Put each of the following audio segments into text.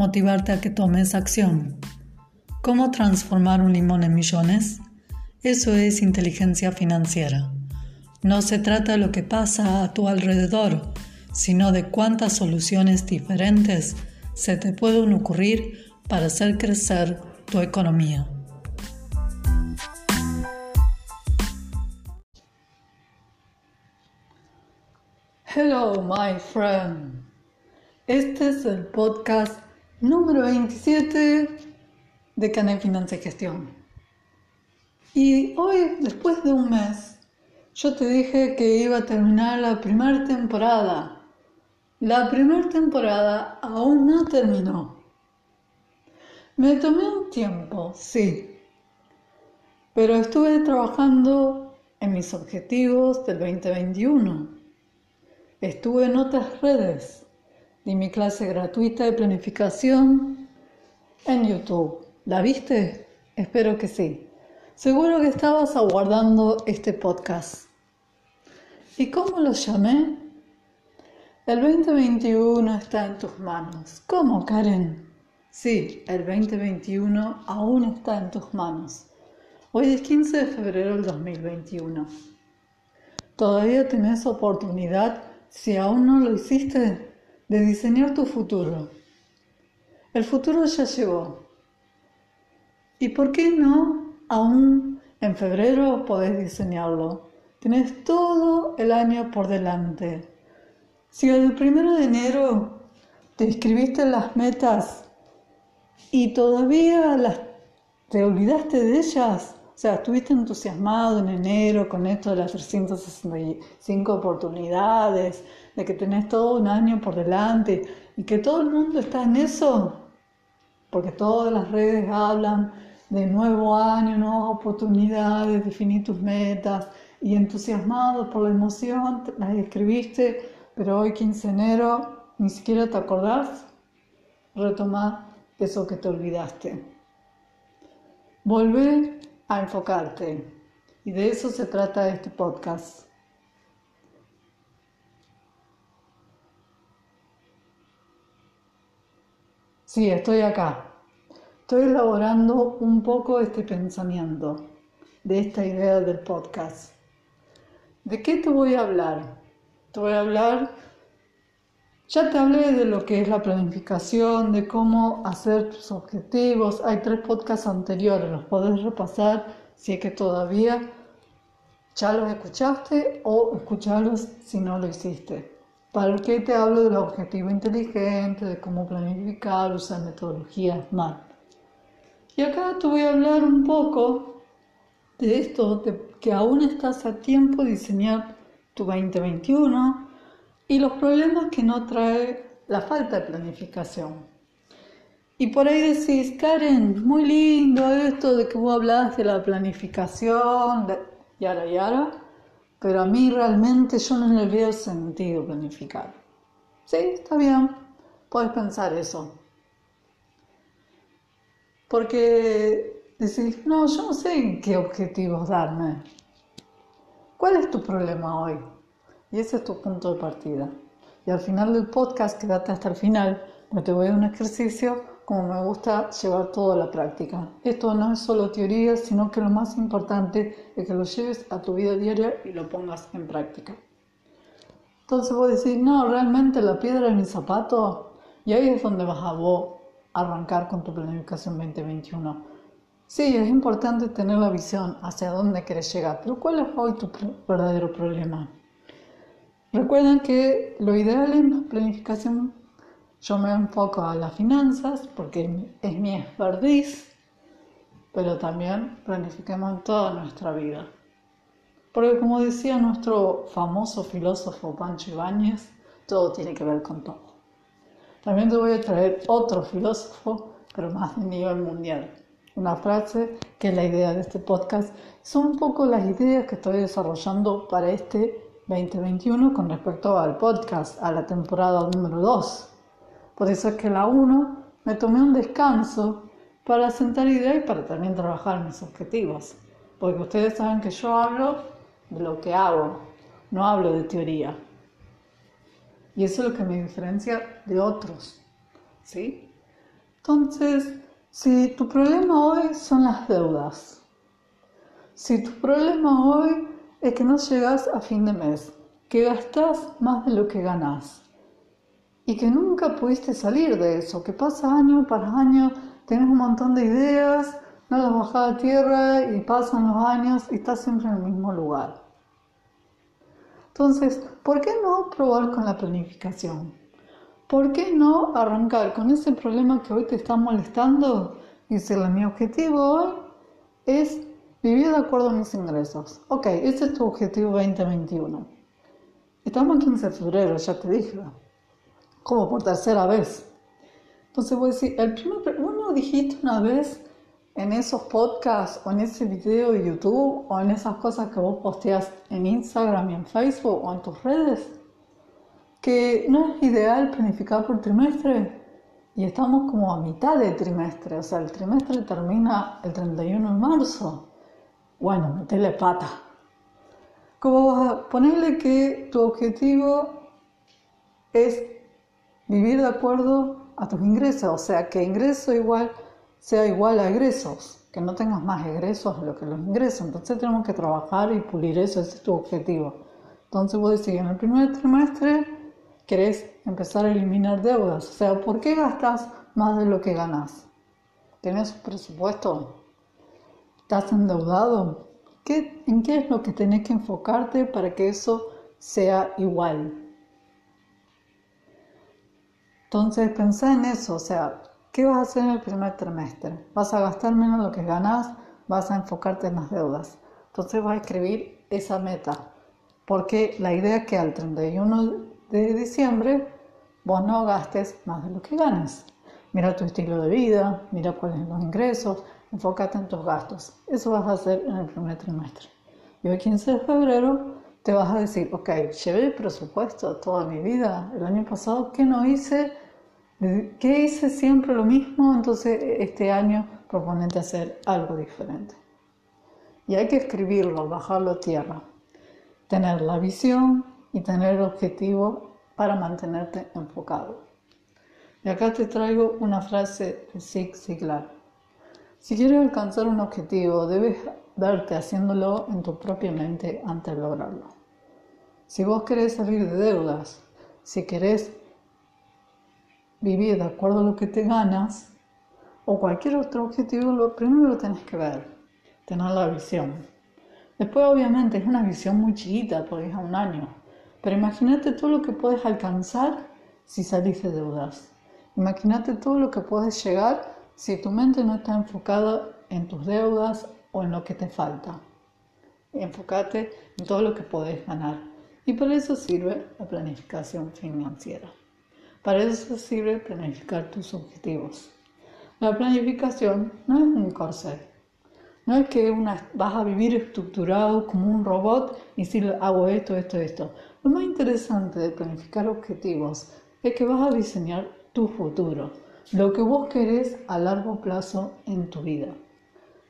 motivarte a que tomes acción. ¿Cómo transformar un limón en millones? Eso es inteligencia financiera. No se trata de lo que pasa a tu alrededor, sino de cuántas soluciones diferentes se te pueden ocurrir para hacer crecer tu economía. Hello, my friend. Este es el podcast número 27 de Canal Finanza y Gestión. Y hoy, después de un mes, yo te dije que iba a terminar la primera temporada. La primera temporada aún no terminó. Me tomé un tiempo, sí, pero estuve trabajando en mis objetivos del 2021. Estuve en otras redes Di mi clase gratuita de planificación en YouTube. ¿La viste? Espero que sí. Seguro que estabas aguardando este podcast. ¿Y cómo lo llamé? El 2021 está en tus manos. ¿Cómo, Karen? Sí, el 2021 aún está en tus manos. Hoy es 15 de febrero del 2021. Todavía tenés oportunidad, si aún no lo hiciste, de diseñar tu futuro. El futuro ya llegó. ¿Y por qué no aún en febrero podés diseñarlo? Tenés todo el año por delante. Si el primero de enero te inscribiste en las metas y todavía las, te olvidaste de ellas, sea, estuviste entusiasmado en enero con esto de las 365 oportunidades, de que tenés todo un año por delante y que todo el mundo está en eso, porque todas las redes hablan de nuevo año, nuevas oportunidades, definir tus metas y entusiasmado por la emoción, las escribiste, pero hoy 15 de enero ni siquiera te acordás, retomar eso que te olvidaste. Volver a enfocarte. Y de eso se trata este podcast. Sí, estoy acá. Estoy elaborando un poco este pensamiento, de esta idea del podcast. ¿De qué te voy a hablar? Te voy a hablar, ya te hablé de lo que es la planificación, de cómo hacer tus objetivos. Hay tres podcasts anteriores, los podés repasar si es que todavía ya los escuchaste o escucharlos si no lo hiciste. ¿Para qué te hablo del objetivo inteligente, de cómo planificar, usar metodologías SMART? Y acá te voy a hablar un poco de esto, de que aún estás a tiempo de diseñar tu 2021 y los problemas que no trae la falta de planificación. Y por ahí decís, Karen, muy lindo esto de que vos hablas de la planificación, de yara yara, pero a mí realmente yo no le veo sentido planificar. Sí, está bien, puedes pensar eso. Porque decís, no, yo no sé en qué objetivos darme. ¿Cuál es tu problema hoy? Y ese es tu punto de partida. Y al final del podcast, quédate hasta el final, porque te voy a un ejercicio como me gusta llevar todo a la práctica. Esto no es solo teoría, sino que lo más importante es que lo lleves a tu vida diaria y lo pongas en práctica. Entonces vos decís, no, realmente la piedra es mi zapato, y ahí es donde vas a arrancar con tu planificación 2021. Sí, es importante tener la visión hacia dónde quieres llegar, pero ¿cuál es hoy tu verdadero problema? Recuerden que lo ideal en la planificación yo me enfoco a las finanzas porque es mi expertise, pero también planifiquemos toda nuestra vida. Porque como decía nuestro famoso filósofo Pancho Ibáñez, todo tiene que ver con todo. También te voy a traer otro filósofo pero más de nivel mundial. Una frase que es la idea de este podcast. Son un poco las ideas que estoy desarrollando para este 2021 con respecto al podcast, a la temporada número 2. Por eso es que la 1 me tomé un descanso para sentar ideas y para también trabajar mis objetivos. Porque ustedes saben que yo hablo de lo que hago, no hablo de teoría. Y eso es lo que me diferencia de otros. ¿Sí? Entonces, si tu problema hoy son las deudas, si tu problema hoy es que no llegas a fin de mes, que gastas más de lo que ganas y que nunca pudiste salir de eso, que pasa año para año, tienes un montón de ideas, no las bajas a tierra y pasan los años y estás siempre en el mismo lugar. Entonces, ¿por qué no probar con la planificación? ¿Por qué no arrancar con ese problema que hoy te está molestando y decirle, mi objetivo hoy es vivir de acuerdo a mis ingresos? Ok, ese es tu objetivo 2021. Estamos en 15 de febrero, ya te dije. Como por tercera vez. Entonces voy a decir, el primer, uno dijiste una vez en esos podcasts o en ese video de YouTube o en esas cosas que vos posteas en Instagram y en Facebook o en tus redes que no es ideal planificar por trimestre y estamos como a mitad de trimestre, o sea, el trimestre termina el 31 de marzo. Bueno, metele pata. Como vas a ponerle que tu objetivo es vivir de acuerdo a tus ingresos, o sea, que ingreso igual sea igual a egresos, que no tengas más egresos de lo que los ingresos. Entonces tenemos que trabajar y pulir eso, ese es tu objetivo. Entonces vos decís, en el primer trimestre querés empezar a eliminar deudas. O sea, ¿por qué gastas más de lo que ganas? ¿Tienes un presupuesto? ¿Estás endeudado? ¿Qué, ¿En qué es lo que tenés que enfocarte para que eso sea igual? Entonces pensá en eso, o sea, ¿qué vas a hacer en el primer trimestre? ¿Vas a gastar menos lo que ganas? ¿Vas a enfocarte en las deudas? Entonces vas a escribir esa meta, porque la idea es que al 31 de diciembre vos no gastes más de lo que ganes. Mira tu estilo de vida, mira cuáles son los ingresos, enfócate en tus gastos. Eso vas a hacer en el primer trimestre. Y hoy 15 de febrero te vas a decir, ok, llevé el presupuesto toda mi vida, el año pasado, ¿qué no hice? ¿Qué hice siempre lo mismo? Entonces este año proponete hacer algo diferente. Y hay que escribirlo, bajarlo a tierra, tener la visión, y tener el objetivo para mantenerte enfocado. Y acá te traigo una frase de Zig Ziglar. Si quieres alcanzar un objetivo, debes verte haciéndolo en tu propia mente antes de lograrlo. Si vos querés salir de deudas, si querés vivir de acuerdo a lo que te ganas, o cualquier otro objetivo, lo primero lo tenés que ver, tener la visión. Después, obviamente, es una visión muy chiquita, porque es a un año, pero imagínate todo lo que puedes alcanzar si salís de deudas. Imagínate todo lo que puedes llegar si tu mente no está enfocada en tus deudas o en lo que te falta. Enfócate en todo lo que puedes ganar. Y para eso sirve la planificación financiera. Para eso sirve planificar tus objetivos. La planificación no es un corset. No es que una, vas a vivir estructurado como un robot y si hago esto, esto, esto. Lo más interesante de planificar objetivos es que vas a diseñar tu futuro, lo que vos querés a largo plazo en tu vida.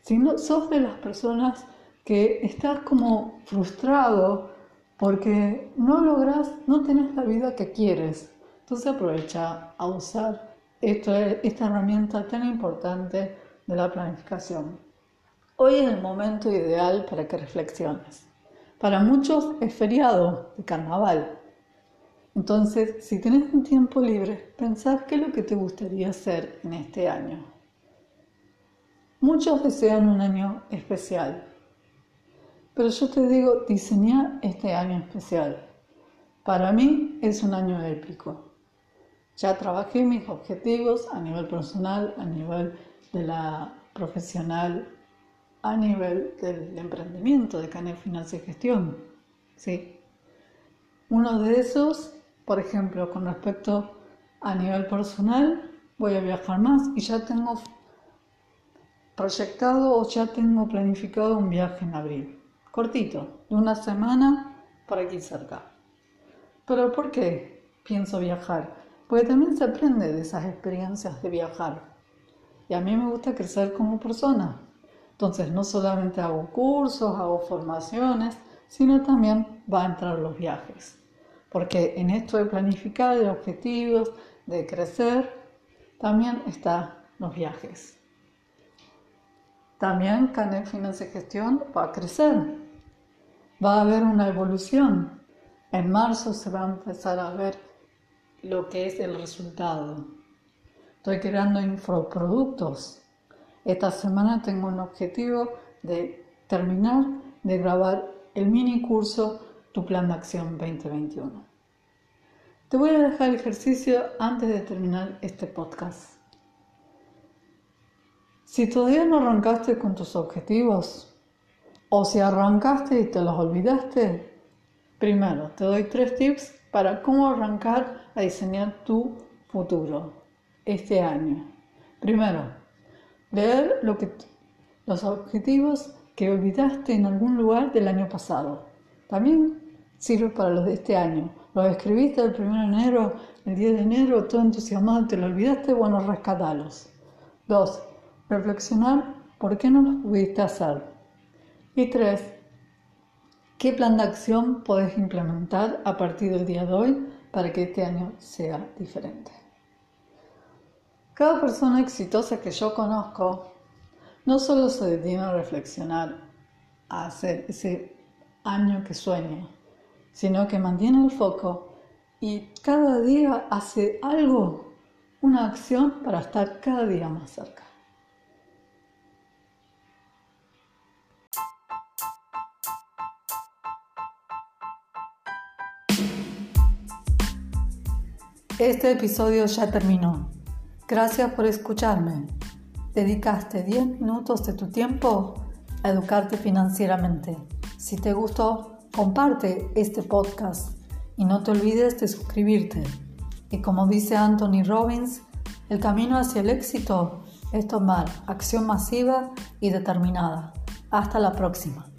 Si no sos de las personas que estás como frustrado porque no logras, no tenés la vida que quieres, entonces aprovecha a usar esta, esta herramienta tan importante de la planificación. Hoy es el momento ideal para que reflexiones. Para muchos es feriado de carnaval. Entonces, si tenés un tiempo libre, pensad qué es lo que te gustaría hacer en este año. Muchos desean un año especial, pero yo te digo, diseñar este año especial. Para mí es un año épico. Ya trabajé mis objetivos a nivel personal, a nivel de la profesional a nivel del emprendimiento de Canal Financia y Gestión. ¿sí? Uno de esos, por ejemplo, con respecto a nivel personal, voy a viajar más y ya tengo proyectado o ya tengo planificado un viaje en abril. Cortito, de una semana para aquí cerca. Pero ¿por qué pienso viajar? Porque también se aprende de esas experiencias de viajar. Y a mí me gusta crecer como persona. Entonces no solamente hago cursos, hago formaciones, sino también va a entrar los viajes. Porque en esto de planificar, de objetivos, de crecer, también están los viajes. También Canet Finanza y Gestión va a crecer. Va a haber una evolución. En marzo se va a empezar a ver lo que es el resultado. Estoy creando infoproductos. Esta semana tengo un objetivo de terminar de grabar el mini curso Tu Plan de Acción 2021. Te voy a dejar el ejercicio antes de terminar este podcast. Si todavía no arrancaste con tus objetivos, o si arrancaste y te los olvidaste, primero te doy tres tips para cómo arrancar a diseñar tu futuro este año. Primero, leer los objetivos que olvidaste en algún lugar del año pasado. También sirve para los de este año. Lo escribiste el 1 de enero, el 10 de enero, todo entusiasmado, te lo olvidaste, bueno, rescatalos. Dos, reflexionar por qué no lo pudiste hacer. Y tres, qué plan de acción puedes implementar a partir del día de hoy para que este año sea diferente. Cada persona exitosa que yo conozco no solo se detiene a reflexionar, a hacer ese año que sueña, sino que mantiene el foco y cada día hace algo, una acción para estar cada día más cerca. Este episodio ya terminó. Gracias por escucharme. Dedicaste 10 minutos de tu tiempo a educarte financieramente. Si te gustó, comparte este podcast y no te olvides de suscribirte. Y como dice Anthony Robbins, el camino hacia el éxito es tomar acción masiva y determinada. Hasta la próxima.